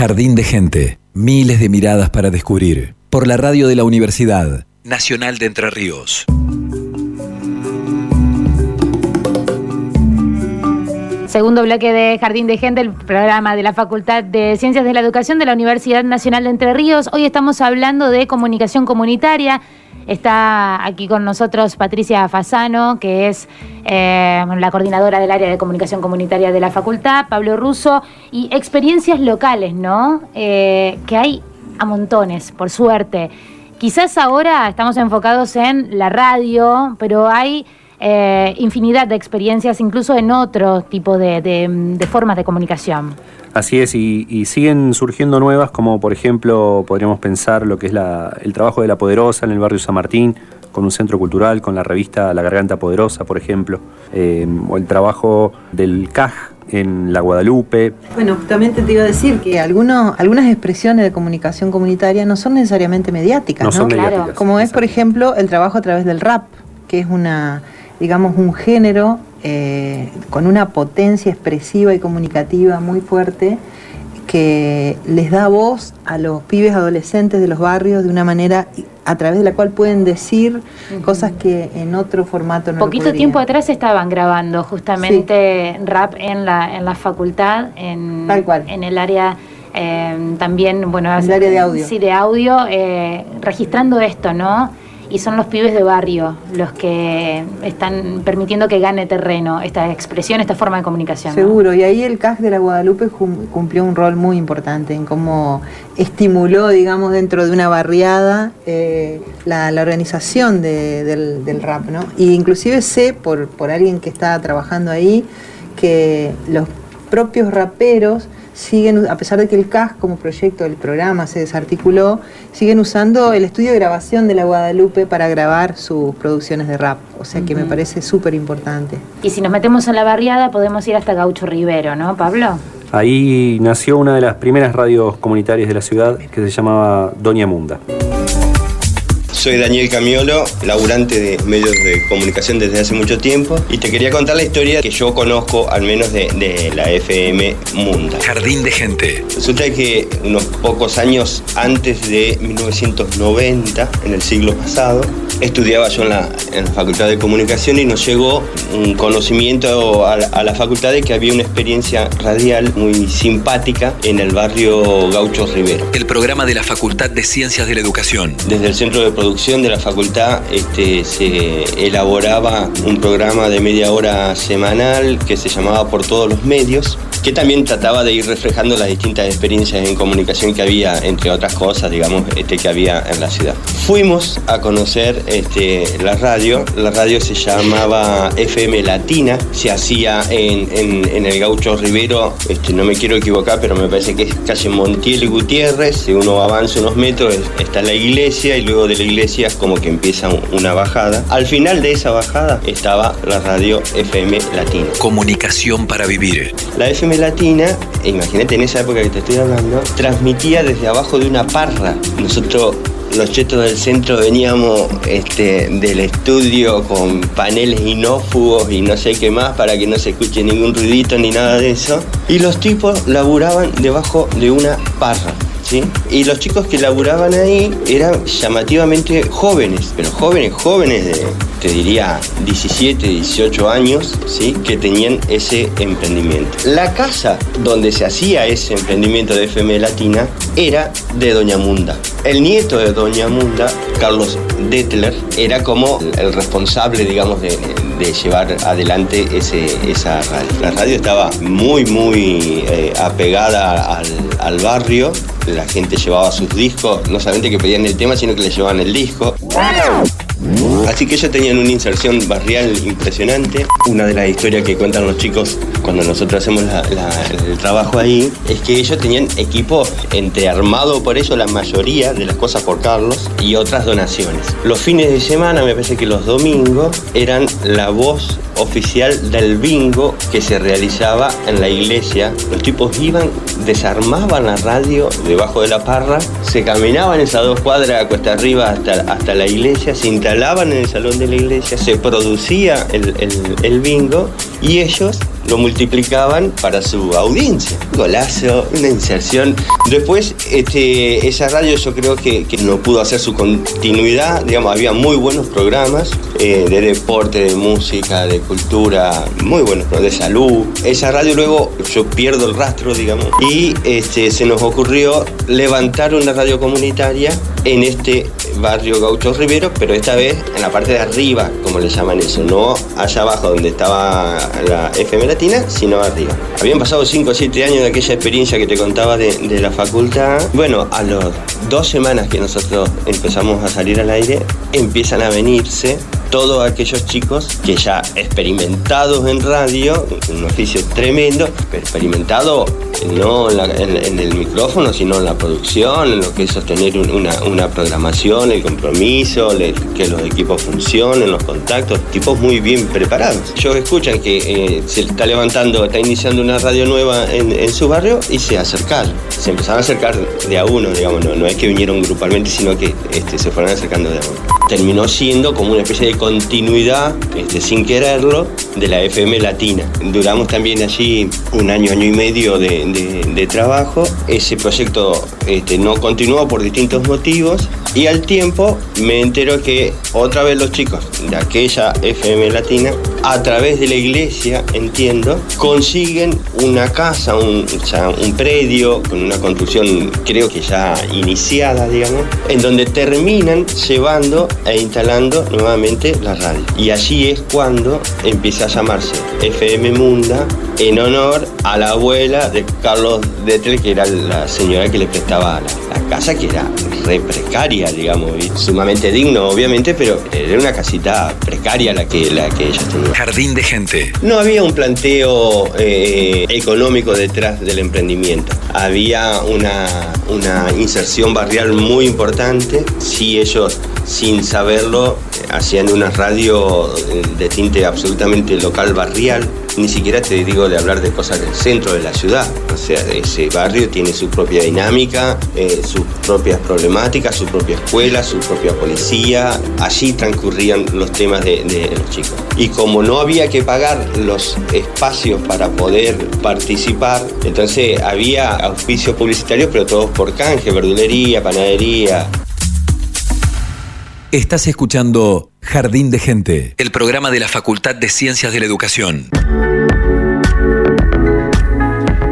Jardín de gente, miles de miradas para descubrir. Por la radio de la Universidad Nacional de Entre Ríos. Segundo bloque de Jardín de Gente, el programa de la Facultad de Ciencias de la Educación de la Universidad Nacional de Entre Ríos. Hoy estamos hablando de comunicación comunitaria. Está aquí con nosotros Patricia Fasano, que es eh, la coordinadora del área de comunicación comunitaria de la facultad, Pablo Russo, y experiencias locales, ¿no? Eh, que hay a montones, por suerte. Quizás ahora estamos enfocados en la radio, pero hay eh, infinidad de experiencias, incluso en otro tipo de, formas de comunicación. Así es, y, siguen surgiendo nuevas, como por ejemplo podríamos pensar lo que es el trabajo de La Poderosa en el barrio San Martín, con un centro cultural, con la revista La Garganta Poderosa, por ejemplo, eh, o el trabajo del CAJ en la Guadalupe. Bueno, justamente te iba a decir que algunos, algunas expresiones de comunicación comunitaria no son necesariamente mediáticas, ¿no? Son mediáticas, Como es, por ejemplo, el trabajo a través del rap, que es una digamos, un género eh, con una potencia expresiva y comunicativa muy fuerte que les da voz a los pibes adolescentes de los barrios de una manera a través de la cual pueden decir cosas que en otro formato no Poquito tiempo atrás estaban grabando justamente rap en la, en la facultad, en, en el área eh, también, bueno, el área de audio. Sí, de audio, eh, registrando esto, ¿no? Y son los pibes de barrio los que están permitiendo que gane terreno esta expresión, esta forma de comunicación. Seguro, y ahí el CAG de la Guadalupe cumplió un rol muy importante en cómo estimuló, digamos, dentro de una barriada eh, la, organización del, rap, ¿no? Y inclusive sé, por, por alguien que está trabajando ahí, que los propios raperos siguen, a pesar de que el CAS como proyecto del programa se desarticuló, siguen usando el estudio de grabación de la Guadalupe para grabar sus producciones de rap. O sea que me parece súper importante. Y si nos metemos en la barriada, podemos ir hasta Gaucho Rivero, ¿no, Pablo? Ahí nació una de las primeras radios comunitarias de la ciudad que se llamaba Doña Munda. Soy Daniel Camiolo, laburante de medios de comunicación desde hace mucho tiempo y te quería contar la historia que yo conozco al menos de, la FM Munda. Jardín de gente. Resulta que unos pocos años antes de 1990, en el siglo pasado, estudiaba yo en la, Facultad de Comunicación y nos llegó un conocimiento a, a, la facultad de que había una experiencia radial muy simpática en el barrio Gaucho Rivero. El programa de la Facultad de Ciencias de la Educación. Desde el Centro de Producción de la facultad este, se elaboraba un programa de media hora semanal que se llamaba Por todos los medios, que también trataba de ir reflejando las distintas experiencias en comunicación que había, entre otras cosas, digamos, este, que había en la ciudad. Fuimos a conocer este, la radio, la radio se llamaba FM Latina, se hacía en, el Gaucho Rivero, este, no me quiero equivocar, pero me parece que es calle Montiel y Gutiérrez, si uno avanza unos metros está la iglesia y luego de la iglesia es como que empieza una bajada. Al final de esa bajada estaba la radio FM Latina. Comunicación para vivir. La FM Latina, imagínate en esa época que te estoy hablando, transmitía desde abajo de una parra. Nosotros los chetos del centro veníamos este, del estudio con paneles inófugos y no sé qué más para que no se escuche ningún ruidito ni nada de eso. Y los tipos laburaban debajo de una parra. Y los chicos que laburaban ahí eran llamativamente jóvenes, pero jóvenes, jóvenes de, te diría, 17, 18 años, ¿sí? Que tenían ese emprendimiento. La casa donde se hacía ese emprendimiento de FM Latina era de Doña Munda. El nieto de Doña Munda, Carlos Detler, era como el responsable, digamos, de, llevar adelante ese, esa radio. La radio estaba muy, muy eh, apegada al, al barrio la gente llevaba sus discos, no solamente que pedían el tema, sino que le llevaban el disco. Así que ellos tenían una inserción barrial impresionante. Una de las historias que cuentan los chicos cuando nosotros hacemos el trabajo ahí es que ellos tenían equipo entre armado por eso la mayoría de las cosas por Carlos y otras donaciones. Los fines de semana, me parece que los domingos, eran la voz oficial del bingo que se realizaba en la iglesia. Los tipos iban, desarmaban la radio debajo de la parra, se caminaban esas dos cuadras a cuesta arriba hasta, hasta la iglesia, se instalaban en el salón de la iglesia, se producía el, el bingo y ellos lo multiplicaban para su audiencia. Golazo, una inserción. Después, este, esa radio yo creo que, no pudo hacer su continuidad, digamos, había muy buenos programas eh, de deporte, de música, de cultura, muy buenos, de salud. Esa radio luego yo pierdo el rastro, digamos, y este, se nos ocurrió levantar una radio comunitaria en este barrio Gaucho Rivero, pero esta vez en la parte de arriba, como le llaman eso, no allá abajo donde estaba la FM Latina, sino arriba. Habían pasado 5 o 7 años de aquella experiencia que te contaba de, la facultad. Bueno, a las dos semanas que nosotros empezamos a salir al aire, empiezan a venirse todos aquellos chicos que ya experimentados en radio, un oficio tremendo, pero experimentado no en, el micrófono, sino en la producción, en lo que es sostener una, programación, el compromiso, que los equipos funcionen, los contactos, tipos muy bien preparados. Ellos escuchan que eh, se está levantando, está iniciando una radio nueva en, su barrio y se acercaron. Se empezaron a acercar de a uno, digamos, no, es que vinieron grupalmente, sino que este, se fueron acercando de a uno. Terminó siendo como una especie de continuidad, este, sin quererlo, de la FM Latina. Duramos también allí un año, año y medio de, de, trabajo. Ese proyecto este, no continuó por distintos motivos y al tiempo me entero que otra vez los chicos de aquella FM Latina, a través de la iglesia, entiendo, consiguen una casa, un, un predio con una construcción creo que ya iniciada, digamos, en donde terminan llevando e instalando nuevamente la radio. Y allí es cuando empieza a llamarse FM Munda en honor a la abuela de Carlos Detel, que era la señora que le prestaba la, casa, que era re precaria, digamos, sumamente digno, obviamente, pero era una casita precaria la que, la que ella tenía. Jardín de gente. No había un planteo eh, económico detrás del emprendimiento. Había una, una inserción barrial muy importante. Si ellos, sin saberlo, hacían una radio eh, de tinte absolutamente local barrial ni siquiera te digo de hablar de cosas del centro de la ciudad. O sea, ese barrio tiene su propia dinámica, eh, sus propias problemáticas, su propia escuela, su propia policía. Allí transcurrían los temas de, de los chicos. Y como no había que pagar los espacios para poder participar, entonces había auspicios publicitarios, pero todos por canje, verdulería, panadería. Estás escuchando Jardín de Gente, el programa de la Facultad de Ciencias de la Educación.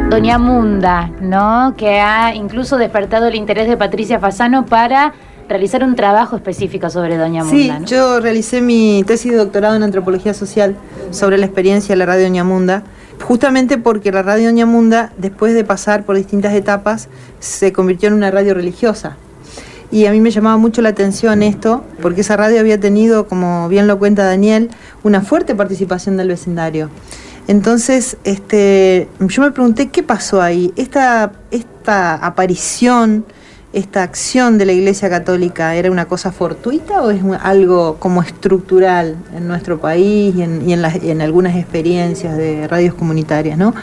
Doña Munda, ¿no? Que ha incluso despertado el interés de Patricia Fasano para realizar un trabajo específico sobre Doña Munda. Sí, yo realicé mi tesis de doctorado en antropología social sobre la experiencia de la radio Doña Munda, justamente porque la radio Doña Munda, después de pasar por distintas etapas, se convirtió en una radio religiosa. Y a mí me llamaba mucho la atención esto, porque esa radio había tenido, como bien lo cuenta Daniel, una fuerte participación del vecindario. Entonces, este, yo me pregunté qué pasó ahí. Esta, esta aparición, esta acción de la Iglesia Católica, ¿era una cosa fortuita o es algo como estructural en nuestro país y en, y en, en algunas experiencias de radios comunitarias? ¿no?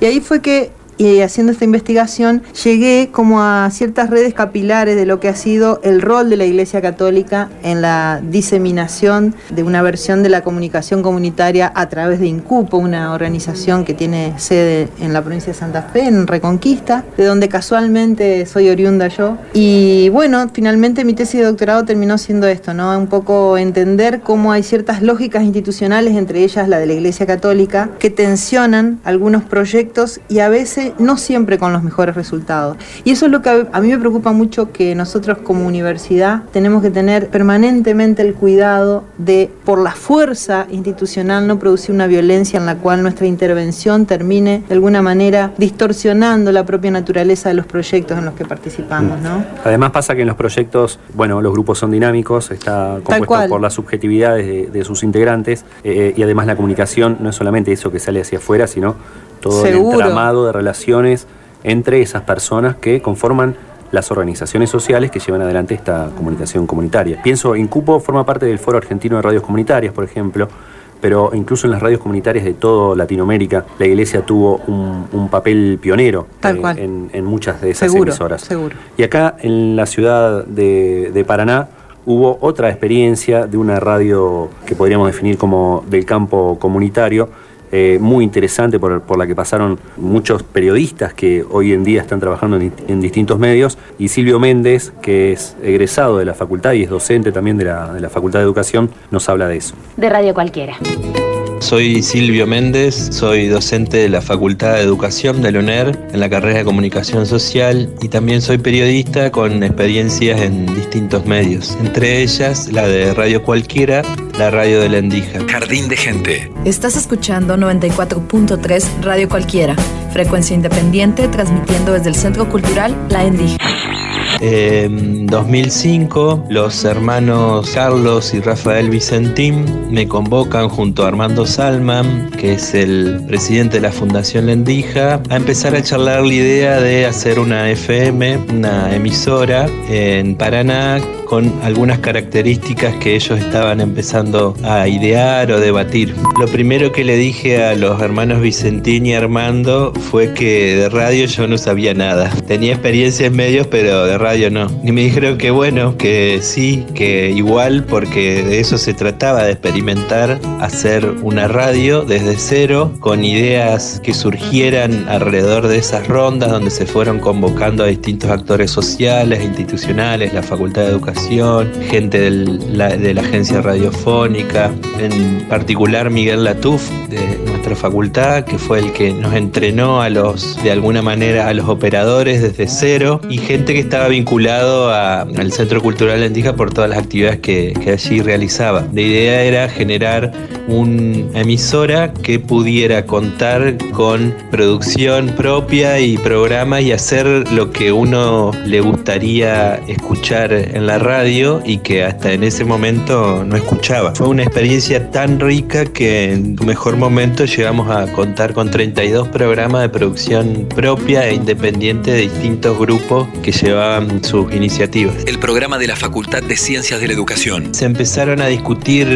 Y ahí fue que y haciendo esta investigación llegué como a ciertas redes capilares de lo que ha sido el rol de la Iglesia Católica en la diseminación de una versión de la comunicación comunitaria a través de INCUPO, una organización que tiene sede en la provincia de Santa Fe, en Reconquista, de donde casualmente soy oriunda yo. Y bueno, finalmente mi tesis de doctorado terminó siendo esto, ¿no? Un poco entender cómo hay ciertas lógicas institucionales, entre ellas la de la Iglesia Católica, que tensionan algunos proyectos y a veces no siempre con los mejores resultados. Y eso es lo que a mí me preocupa mucho que nosotros como universidad tenemos que tener permanentemente el cuidado de, por la fuerza institucional, no producir una violencia en la cual nuestra intervención termine de alguna manera distorsionando la propia naturaleza de los proyectos en los que participamos. ¿no? Además pasa que en los proyectos, bueno, los grupos son dinámicos, está compuesto por las subjetividades de, sus integrantes eh, y además la comunicación no es solamente eso que sale hacia afuera, sino todo el entramado de relaciones entre esas personas que conforman las organizaciones sociales que llevan adelante esta comunicación comunitaria. Pienso, Incupo forma parte del Foro Argentino de Radios Comunitarias, por ejemplo, pero incluso en las radios comunitarias de toda Latinoamérica, la Iglesia tuvo un, papel pionero eh, en, muchas de esas emisoras. Seguro. Y acá en la ciudad de, de Paraná hubo otra experiencia de una radio que podríamos definir como del campo comunitario, eh, muy interesante por, por, la que pasaron muchos periodistas que hoy en día están trabajando en, en, distintos medios, y Silvio Méndez, que es egresado de la facultad y es docente también de la, de la Facultad de Educación, nos habla de eso. De Radio Cualquiera. Soy Silvio Méndez, soy docente de la Facultad de Educación de la UNER en la carrera de Comunicación Social y también soy periodista con experiencias en distintos medios, entre ellas la de Radio Cualquiera, la radio de la Endija. Jardín de Gente. Estás escuchando 94.3 Radio Cualquiera, frecuencia independiente transmitiendo desde el Centro Cultural La Endija. En 2005, los hermanos Carlos y Rafael Vicentín me convocan junto a Armando Salman, que es el presidente de la Fundación Lendija, a empezar a charlar la idea de hacer una FM, una emisora en Paraná con algunas características que ellos estaban empezando a idear o debatir. Lo primero que le dije a los hermanos Vicentín y Armando fue que de radio yo no sabía nada. Tenía experiencia en medios, pero de radio no. Y me dijeron que bueno, que sí, que igual, porque de eso se trataba, de experimentar hacer una radio desde cero, con ideas que surgieran alrededor de esas rondas donde se fueron convocando a distintos actores sociales, institucionales, la Facultad de Educación gente de la agencia radiofónica, en particular Miguel Latuf nuestra facultad, que fue el que nos entrenó a los, de alguna manera, a los operadores desde cero, y gente que estaba vinculado al Centro Cultural Lendija por todas las actividades que, que allí realizaba. La idea era generar una emisora que pudiera contar con producción propia y programa y hacer lo que uno le gustaría escuchar en la radio y que hasta en ese momento no escuchaba. Fue una experiencia tan rica que en su mejor momento llegamos a contar con 32 programas de producción propia e independiente de distintos grupos que llevaban sus iniciativas. El programa de la Facultad de Ciencias de la Educación. Se empezaron a discutir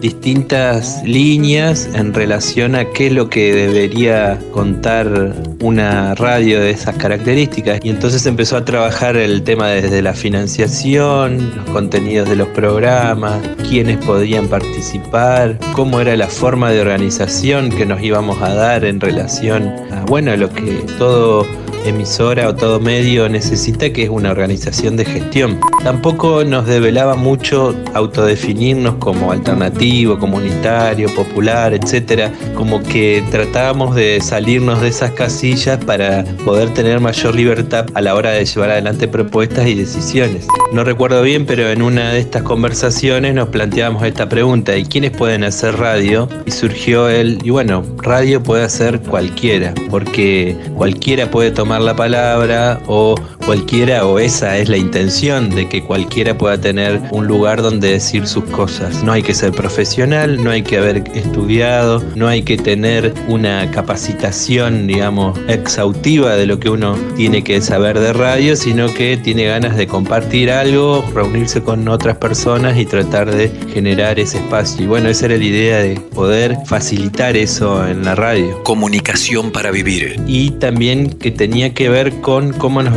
distintas líneas en relación a qué es lo que debería contar una radio de esas características y entonces empezó a trabajar el tema desde la financiación, los contenidos de los programas, quiénes podían participar, cómo era la forma de organización que nos íbamos a dar en relación a, bueno, lo que todo emisora o todo medio necesita, que es una organización de gestión. Tampoco nos develaba mucho autodefinirnos como alternativo, comunitario, popular, etcétera, como que tratábamos de salirnos de esas casillas para poder tener mayor libertad a la hora de llevar adelante propuestas y decisiones. No recuerdo bien, pero en una de estas conversaciones nos planteábamos esta pregunta, ¿y quiénes pueden hacer radio? Y surgió el, y bueno, radio puede hacer cualquiera, porque cualquiera puede tomar la palabra o cualquiera o esa es la intención de que cualquiera pueda tener un lugar donde decir sus cosas. No hay que ser profesional, no hay que haber estudiado, no hay que tener una capacitación, digamos, exhaustiva de lo que uno tiene que saber de radio, sino que tiene ganas de compartir algo, reunirse con otras personas y tratar de generar ese espacio. Y bueno, esa era la idea de poder facilitar eso en la radio. Comunicación para vivir. Y también que tenía que ver con cómo nos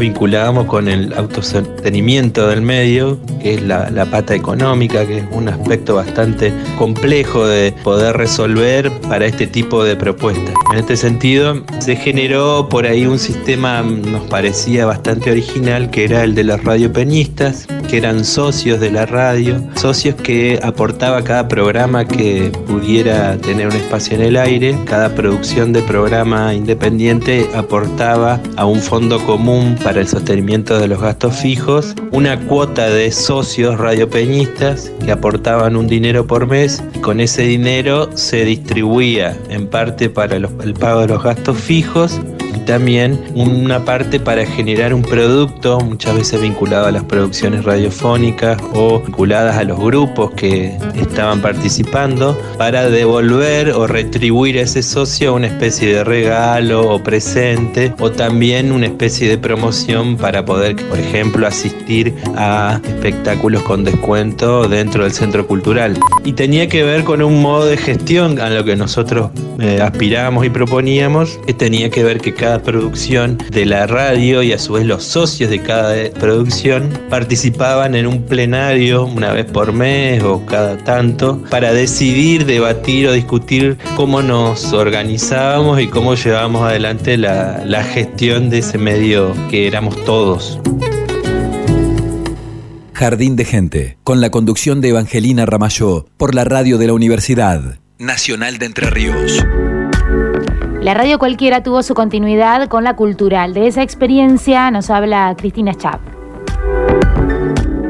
con el autosostenimiento del medio, que es la, la, pata económica, que es un aspecto bastante complejo de poder resolver para este tipo de propuestas. En este sentido, se generó por ahí un sistema, nos parecía bastante original, que era el de los radiopeñistas, que eran socios de la radio, socios que aportaba cada programa que pudiera tener un espacio en el aire, cada producción de programa independiente aportaba a un fondo común para el sostenimiento de los gastos fijos, una cuota de socios radiopeñistas que aportaban un dinero por mes y con ese dinero se distribuía en parte para los, el pago de los gastos fijos y también una parte para generar un producto, muchas veces vinculado a las producciones radiofónicas o vinculadas a los grupos que estaban participando, para devolver o retribuir a ese socio una especie de regalo o presente, o también una especie de promoción para poder, por ejemplo, asistir a espectáculos con descuento dentro del centro cultural. Y tenía que ver con un modo de gestión a lo que nosotros eh, aspirábamos y proponíamos, que tenía que ver que cada cada producción de la radio y a su vez los socios de cada producción participaban en un plenario una vez por mes o cada tanto para decidir, debatir o discutir cómo nos organizábamos y cómo llevábamos adelante la, la gestión de ese medio que éramos todos. Jardín de Gente, con la conducción de Evangelina Ramayó, por la radio de la Universidad Nacional de Entre Ríos. La radio cualquiera tuvo su continuidad con la cultural. De esa experiencia nos habla Cristina Chap.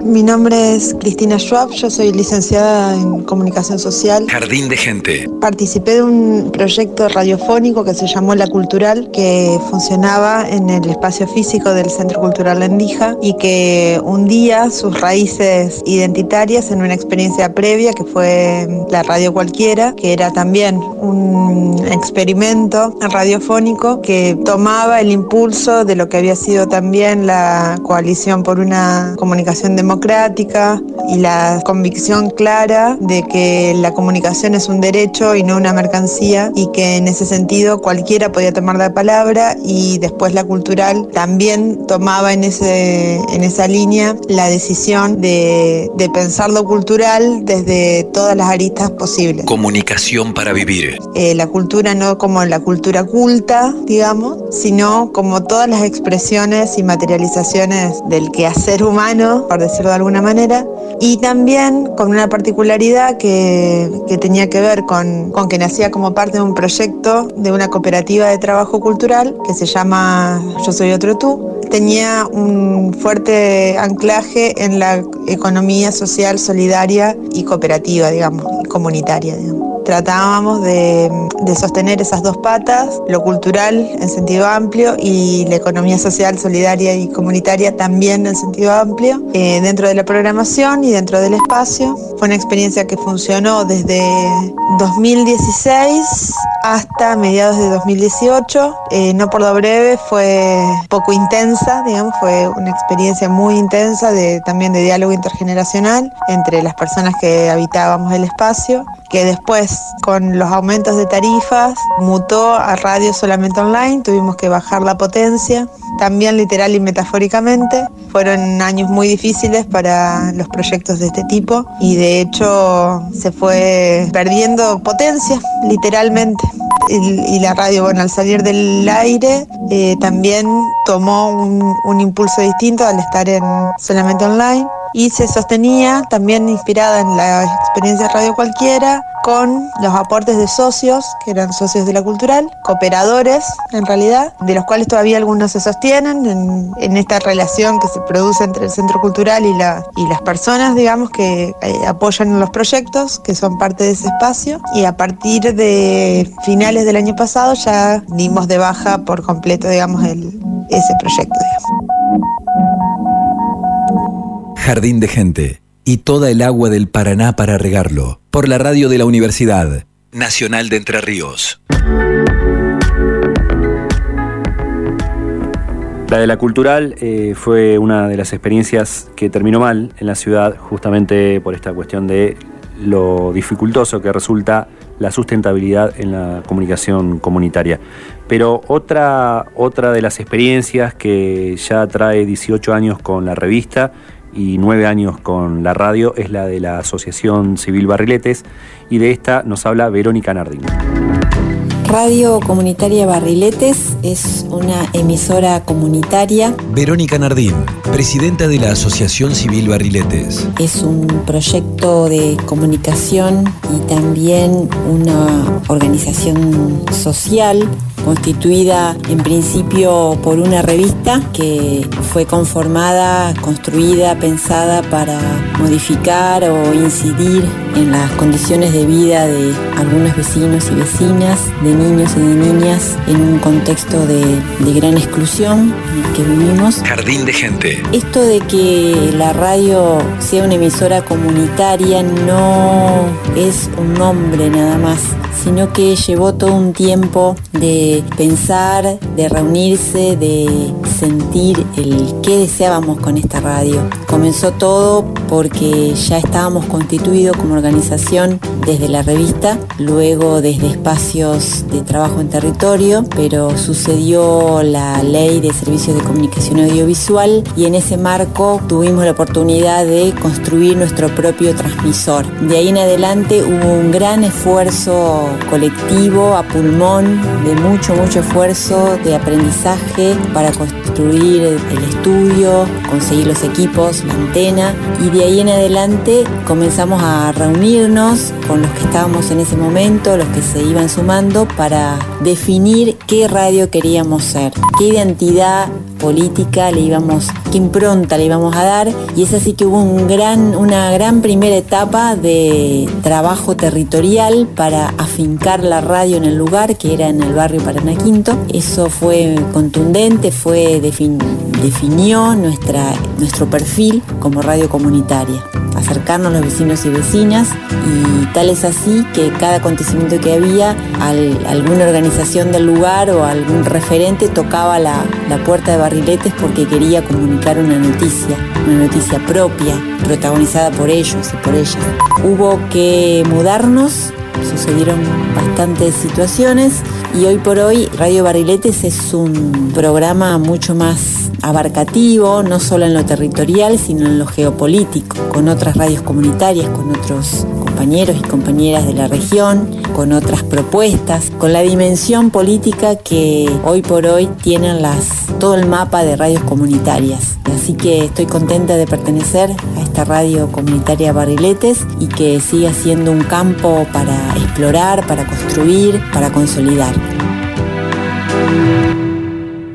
Mi nombre es Cristina Schwab, yo soy licenciada en comunicación social. Jardín de Gente. Participé de un proyecto radiofónico que se llamó La Cultural, que funcionaba en el espacio físico del Centro Cultural Lendija y que hundía sus raíces identitarias en una experiencia previa que fue la radio cualquiera, que era también un experimento radiofónico que tomaba el impulso de lo que había sido también la coalición por una comunicación democrática democrática y la convicción clara de que la comunicación es un derecho y no una mercancía y que en ese sentido cualquiera podía tomar la palabra y después la cultural también tomaba en, ese, en esa línea la decisión de, de pensar lo cultural desde todas las aristas posibles. Comunicación para vivir. Eh, la cultura no como la cultura culta, digamos, sino como todas las expresiones y materializaciones del quehacer humano, por decirlo de alguna manera, y también con una particularidad que, que tenía que ver con, con, que nacía como parte de un proyecto de una cooperativa de trabajo cultural que se llama Yo Soy Otro Tú. Tenía un fuerte anclaje en la economía social, solidaria y cooperativa, digamos, y comunitaria, digamos. Tratábamos de, de, sostener esas dos patas, lo cultural en sentido amplio y la economía social, solidaria y comunitaria también en sentido amplio, eh, de la programación y dentro del espacio. Fue una experiencia que funcionó desde 2016 hasta mediados de 2018. Eh, no por lo breve, fue poco intensa, digamos, fue una experiencia muy intensa de, también de diálogo intergeneracional entre las personas que habitábamos el espacio, que después con los aumentos de tarifas mutó a radio solamente online, tuvimos que bajar la potencia, también literal y metafóricamente. Fueron años muy difíciles para los proyectos de este tipo y de hecho se fue perdiendo potencia, literalmente. Y, la radio, bueno, al salir del aire eh, también tomó un, un impulso distinto al estar en solamente online y se sostenía también inspirada en la experiencia de Radio Cualquiera con los aportes de socios, que eran socios de la cultural, cooperadores en realidad, de los cuales todavía algunos se sostienen en, esta relación que se produce entre el centro cultural y, la, y las personas, digamos, que eh, apoyan los proyectos, que son parte de ese espacio. Y a partir de finales del año pasado ya dimos de baja por completo, digamos, ese proyecto. Jardín de Gente y toda el agua del Paraná para regarlo, por la radio de la Universidad Nacional de Entre Ríos. La de la cultural eh, fue una de las experiencias que terminó mal en la ciudad, justamente por esta cuestión de lo dificultoso que resulta la sustentabilidad en la comunicación comunitaria. Pero otra, otra de las experiencias que ya trae 18 años con la revista y nueve años con la radio es la de la Asociación Civil Barriletes y de esta nos habla Verónica Nardín. Radio Comunitaria Barriletes es una emisora comunitaria. Verónica Nardín, presidenta de la Asociación Civil Barriletes. Es un proyecto de comunicación y también una organización social constituida en principio por una revista que fue conformada, construida, pensada para modificar o incidir en las condiciones de vida de algunos vecinos y vecinas, de niños y de niñas en un contexto de, de gran exclusión en el que vivimos. Jardín de gente. Esto de que la radio sea una emisora comunitaria no es un nombre nada más, sino que llevó todo un tiempo de pensar, de reunirse, de sentir el qué deseábamos con esta radio. Comenzó todo porque ya estábamos constituidos como organización desde la revista, luego desde espacios de trabajo en territorio, pero sucedió la ley de servicios de comunicación audiovisual y en ese marco tuvimos la oportunidad de construir nuestro propio transmisor. De ahí en adelante hubo un gran esfuerzo colectivo a pulmón, de mucho, esfuerzo de aprendizaje para construir el estudio, conseguir los equipos, la antena y de ahí en adelante comenzamos a reunirnos con los que estábamos en ese momento, los que se iban sumando para definir qué radio queríamos ser, qué identidad política le íbamos, qué impronta le íbamos a dar y es así que hubo un gran, una gran primera etapa de trabajo territorial para afincar la radio en el lugar que era en el barrio Paraná Quinto. Eso fue contundente, fue definió nuestra, nuestro perfil como radio comunitaria acercarnos los vecinos y vecinas y tal es así que cada acontecimiento que había, alguna organización del lugar o algún referente tocaba la, la puerta de Barriletes porque quería comunicar una noticia, una noticia propia, protagonizada por ellos y por ellas. Hubo que mudarnos sucedieron bastantes situaciones y hoy por hoy Radio Barriletes es un programa mucho más abarcativo, no solo en lo territorial, sino en lo geopolítico, con otras radios comunitarias, con otros compañeros y compañeras de la región, con otras propuestas, con la dimensión política que hoy por hoy tienen las, todo el mapa de radios comunitarias. Así que estoy contenta de pertenecer a esta radio comunitaria Barriletes y que siga siendo un campo para explorar, para construir, para consolidar.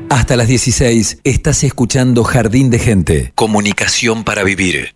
Hasta las 16 estás escuchando Jardín de Gente, Comunicación para Vivir.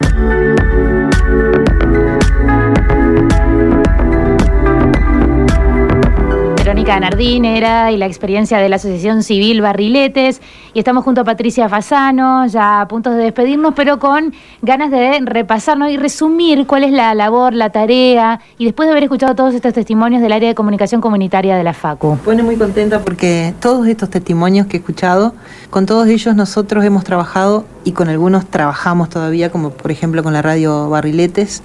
Verónica Nardín era y la experiencia de la Asociación Civil Barriletes. Y estamos junto a Patricia Fasano, ya a punto de despedirnos, pero con ganas de repasarnos y resumir cuál es la labor, la tarea, y después de haber escuchado todos estos testimonios del área de comunicación comunitaria de la FACU. Pone muy contenta porque todos estos testimonios que he escuchado, con todos ellos nosotros hemos trabajado y con algunos trabajamos todavía, como por ejemplo con la radio Barriletes.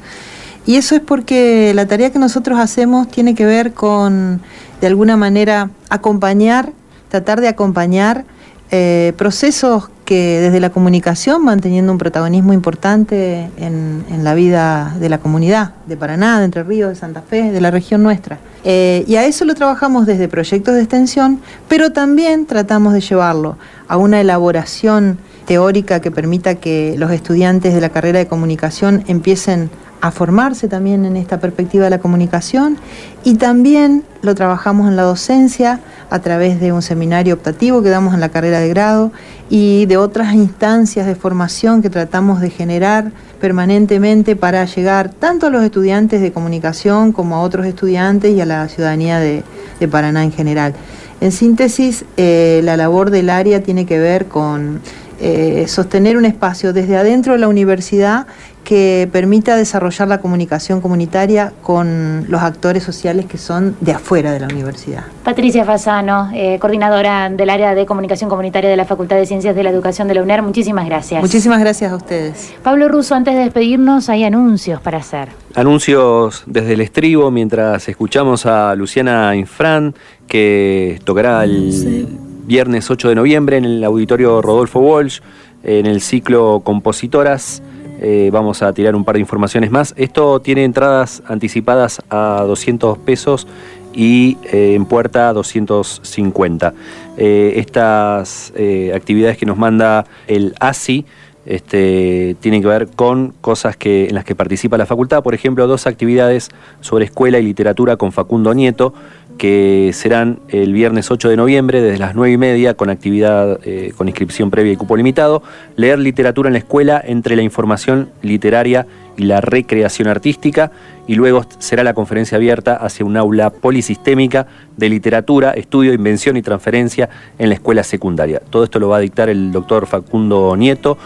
Y eso es porque la tarea que nosotros hacemos tiene que ver con de alguna manera acompañar, tratar de acompañar eh, procesos que desde la comunicación van teniendo un protagonismo importante en, la vida de la comunidad, de Paraná, de Entre Ríos, de Santa Fe, de la región nuestra. Eh, y a eso lo trabajamos desde proyectos de extensión, pero también tratamos de llevarlo a una elaboración teórica que permita que los estudiantes de la carrera de comunicación empiecen a formarse también en esta perspectiva de la comunicación y también lo trabajamos en la docencia a través de un seminario optativo que damos en la carrera de grado y de otras instancias de formación que tratamos de generar permanentemente para llegar tanto a los estudiantes de comunicación como a otros estudiantes y a la ciudadanía de, Paraná en general. En síntesis, eh, la labor del área tiene que ver con eh, sostener un espacio desde adentro de la universidad que permita desarrollar la comunicación comunitaria con los actores sociales que son de afuera de la universidad. Patricia Fasano, eh, coordinadora del área de comunicación comunitaria de la Facultad de Ciencias de la Educación de la UNER, muchísimas gracias. Muchísimas gracias a ustedes. Pablo Russo, antes de despedirnos, hay anuncios para hacer. Anuncios desde el estribo mientras escuchamos a Luciana Infran, que tocará el viernes 8 de noviembre en el auditorio Rodolfo Walsh, en el ciclo Compositoras. Eh, vamos a tirar un par de informaciones más. Esto tiene entradas anticipadas a 200 pesos y eh, en puerta 250. Eh, estas actividades que nos manda el ASI este, tienen que ver con cosas que, en las que participa la facultad. Por ejemplo, dos actividades sobre escuela y literatura con Facundo Nieto que serán el viernes 8 de noviembre desde las 9 y media con actividad eh, con inscripción previa y cupo limitado. Leer literatura en la escuela entre la información literaria y la recreación artística. Y luego será la conferencia abierta hacia un aula polisistémica de literatura, estudio, invención y transferencia en la escuela secundaria. Todo esto lo va a dictar el doctor Facundo Nieto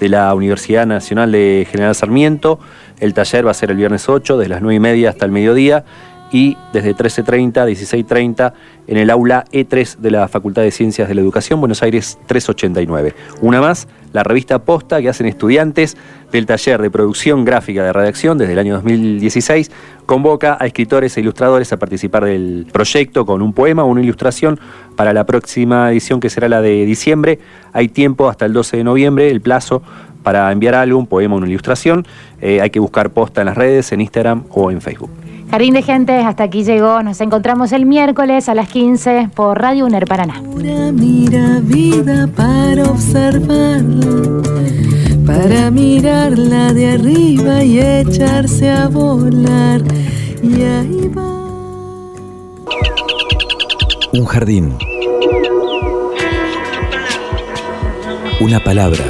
de la Universidad Nacional de General Sarmiento. El taller va a ser el viernes 8, desde las 9 y media hasta el mediodía y desde 13.30 a 16.30 en el aula E3 de la Facultad de Ciencias de la Educación, Buenos Aires 389. Una más, la revista Posta que hacen estudiantes del taller de producción gráfica de redacción desde el año 2016, convoca a escritores e ilustradores a participar del proyecto con un poema o una ilustración para la próxima edición que será la de diciembre. Hay tiempo hasta el 12 de noviembre, el plazo para enviar algo, un poema o una ilustración. Eh, hay que buscar Posta en las redes, en Instagram o en Facebook. Jardín de Gente, hasta aquí llegó. Nos encontramos el miércoles a las 15 por Radio UNER Paraná. Mira vida para observarla, para mirarla de arriba y echarse a volar. Y ahí va. Un jardín. Una palabra